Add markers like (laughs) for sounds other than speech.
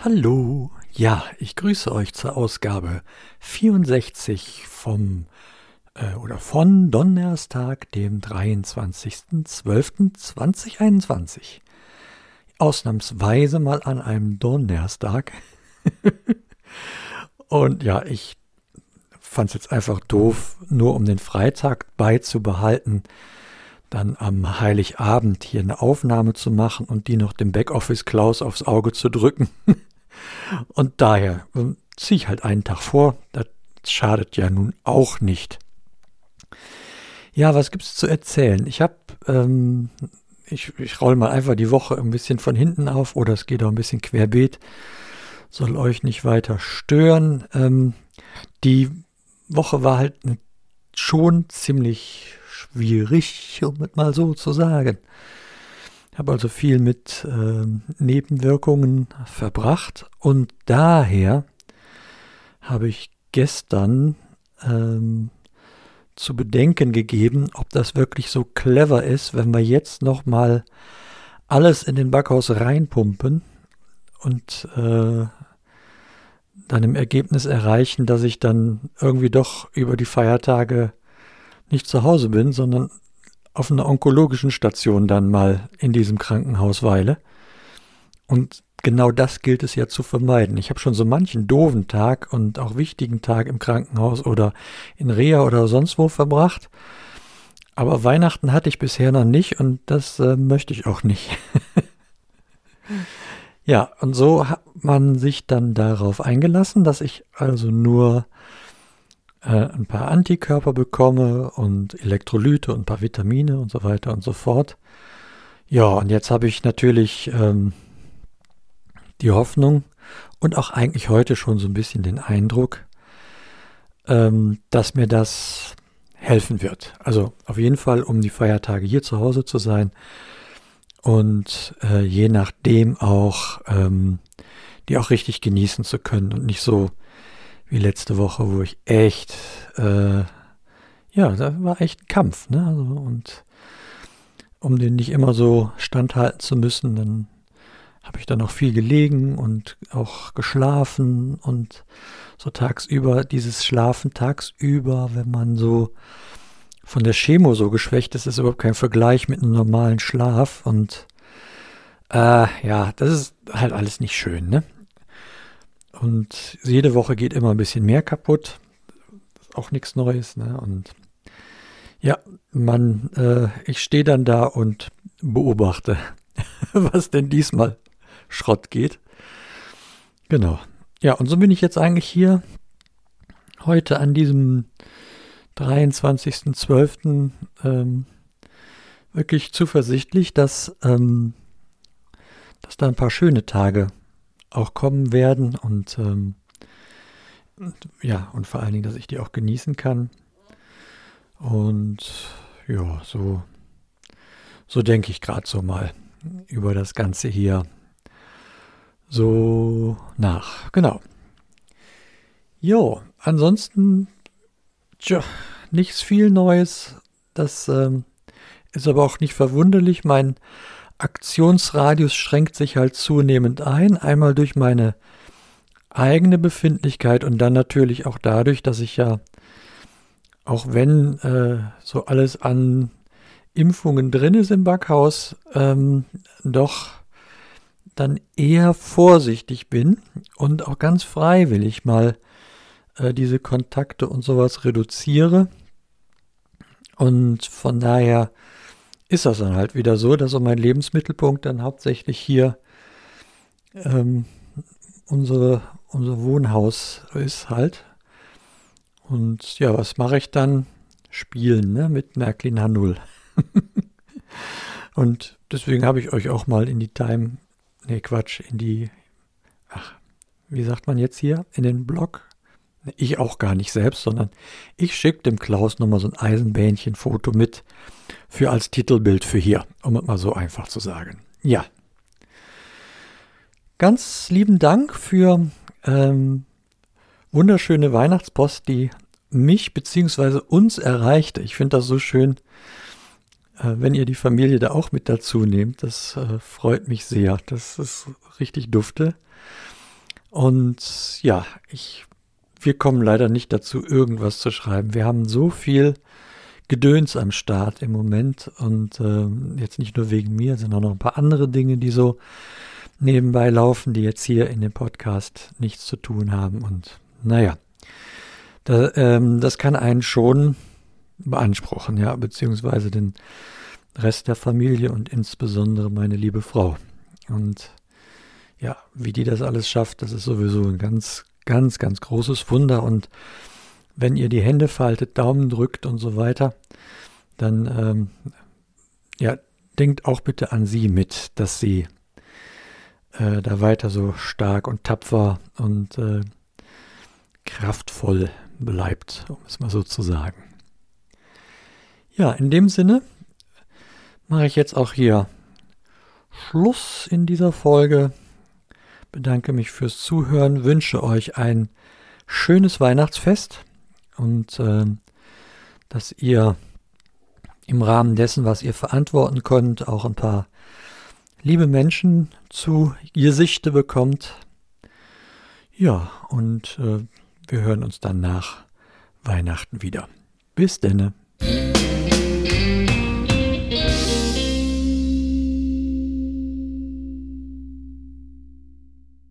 Hallo, ja, ich grüße euch zur Ausgabe 64 vom äh, oder von Donnerstag, dem 23.12.2021. Ausnahmsweise mal an einem Donnerstag. (laughs) Und ja, ich fand es jetzt einfach doof, nur um den Freitag beizubehalten, dann am Heiligabend hier eine Aufnahme zu machen und die noch dem Backoffice Klaus aufs Auge zu drücken. (laughs) Und daher ähm, ziehe ich halt einen Tag vor. Das schadet ja nun auch nicht. Ja, was gibt es zu erzählen? Ich habe, ähm, ich, ich roll mal einfach die Woche ein bisschen von hinten auf oder es geht auch ein bisschen querbeet. Soll euch nicht weiter stören. Ähm, die Woche war halt schon ziemlich schwierig, um es mal so zu sagen. Habe also viel mit äh, Nebenwirkungen verbracht und daher habe ich gestern ähm, zu bedenken gegeben, ob das wirklich so clever ist, wenn wir jetzt noch mal alles in den Backhaus reinpumpen und äh, dann im Ergebnis erreichen, dass ich dann irgendwie doch über die Feiertage nicht zu Hause bin, sondern auf einer onkologischen Station dann mal in diesem Krankenhaus weile. Und genau das gilt es ja zu vermeiden. Ich habe schon so manchen doofen Tag und auch wichtigen Tag im Krankenhaus oder in Reha oder sonst wo verbracht. Aber Weihnachten hatte ich bisher noch nicht und das äh, möchte ich auch nicht. (laughs) ja, und so hat man sich dann darauf eingelassen, dass ich also nur ein paar Antikörper bekomme und Elektrolyte und ein paar Vitamine und so weiter und so fort. Ja, und jetzt habe ich natürlich ähm, die Hoffnung und auch eigentlich heute schon so ein bisschen den Eindruck, ähm, dass mir das helfen wird. Also auf jeden Fall, um die Feiertage hier zu Hause zu sein und äh, je nachdem auch ähm, die auch richtig genießen zu können und nicht so wie letzte Woche, wo ich echt, äh, ja, da war echt ein Kampf, ne? Also, und um den nicht immer so standhalten zu müssen, dann habe ich dann noch viel gelegen und auch geschlafen und so tagsüber, dieses Schlafen tagsüber, wenn man so von der Chemo so geschwächt ist, ist überhaupt kein Vergleich mit einem normalen Schlaf und äh, ja, das ist halt alles nicht schön, ne? Und jede Woche geht immer ein bisschen mehr kaputt. Auch nichts Neues. Ne? Und ja, man, äh, ich stehe dann da und beobachte, (laughs) was denn diesmal Schrott geht. Genau. Ja, und so bin ich jetzt eigentlich hier heute an diesem 23.12. Ähm, wirklich zuversichtlich, dass, ähm, dass da ein paar schöne Tage auch kommen werden und ähm, ja, und vor allen Dingen, dass ich die auch genießen kann. Und ja, so, so denke ich gerade so mal über das Ganze hier so nach. Genau. Jo, ansonsten, tja, nichts viel Neues. Das ähm, ist aber auch nicht verwunderlich. Mein Aktionsradius schränkt sich halt zunehmend ein, einmal durch meine eigene Befindlichkeit und dann natürlich auch dadurch, dass ich ja, auch wenn äh, so alles an Impfungen drin ist im Backhaus, ähm, doch dann eher vorsichtig bin und auch ganz freiwillig mal äh, diese Kontakte und sowas reduziere. Und von daher ist das dann halt wieder so, dass so mein Lebensmittelpunkt dann hauptsächlich hier ähm, unsere, unser Wohnhaus ist halt. Und ja, was mache ich dann? Spielen ne? mit Märklin H0. (laughs) Und deswegen habe ich euch auch mal in die Time, nee Quatsch, in die, ach, wie sagt man jetzt hier, in den Blog ich auch gar nicht selbst, sondern ich schicke dem Klaus nochmal so ein Eisenbähnchen-Foto mit für als Titelbild für hier, um es mal so einfach zu sagen. Ja. Ganz lieben Dank für ähm, wunderschöne Weihnachtspost, die mich bzw. uns erreichte. Ich finde das so schön, äh, wenn ihr die Familie da auch mit dazu nehmt. Das äh, freut mich sehr. Das ist richtig dufte. Und ja, ich, wir kommen leider nicht dazu, irgendwas zu schreiben. Wir haben so viel Gedöns am Start im Moment und äh, jetzt nicht nur wegen mir, sondern auch noch ein paar andere Dinge, die so nebenbei laufen, die jetzt hier in dem Podcast nichts zu tun haben. Und naja, da, ähm, das kann einen schon beanspruchen, ja, beziehungsweise den Rest der Familie und insbesondere meine liebe Frau. Und ja, wie die das alles schafft, das ist sowieso ein ganz, ganz, ganz großes Wunder. Und wenn ihr die Hände faltet, Daumen drückt und so weiter, dann ähm, ja, denkt auch bitte an sie mit, dass sie äh, da weiter so stark und tapfer und äh, kraftvoll bleibt, um es mal so zu sagen. Ja, in dem Sinne mache ich jetzt auch hier Schluss in dieser Folge. Bedanke mich fürs Zuhören, wünsche euch ein schönes Weihnachtsfest und äh, dass ihr im Rahmen dessen, was ihr verantworten könnt, auch ein paar liebe Menschen zu Gesichte bekommt. Ja, und äh, wir hören uns dann nach Weihnachten wieder. Bis denne.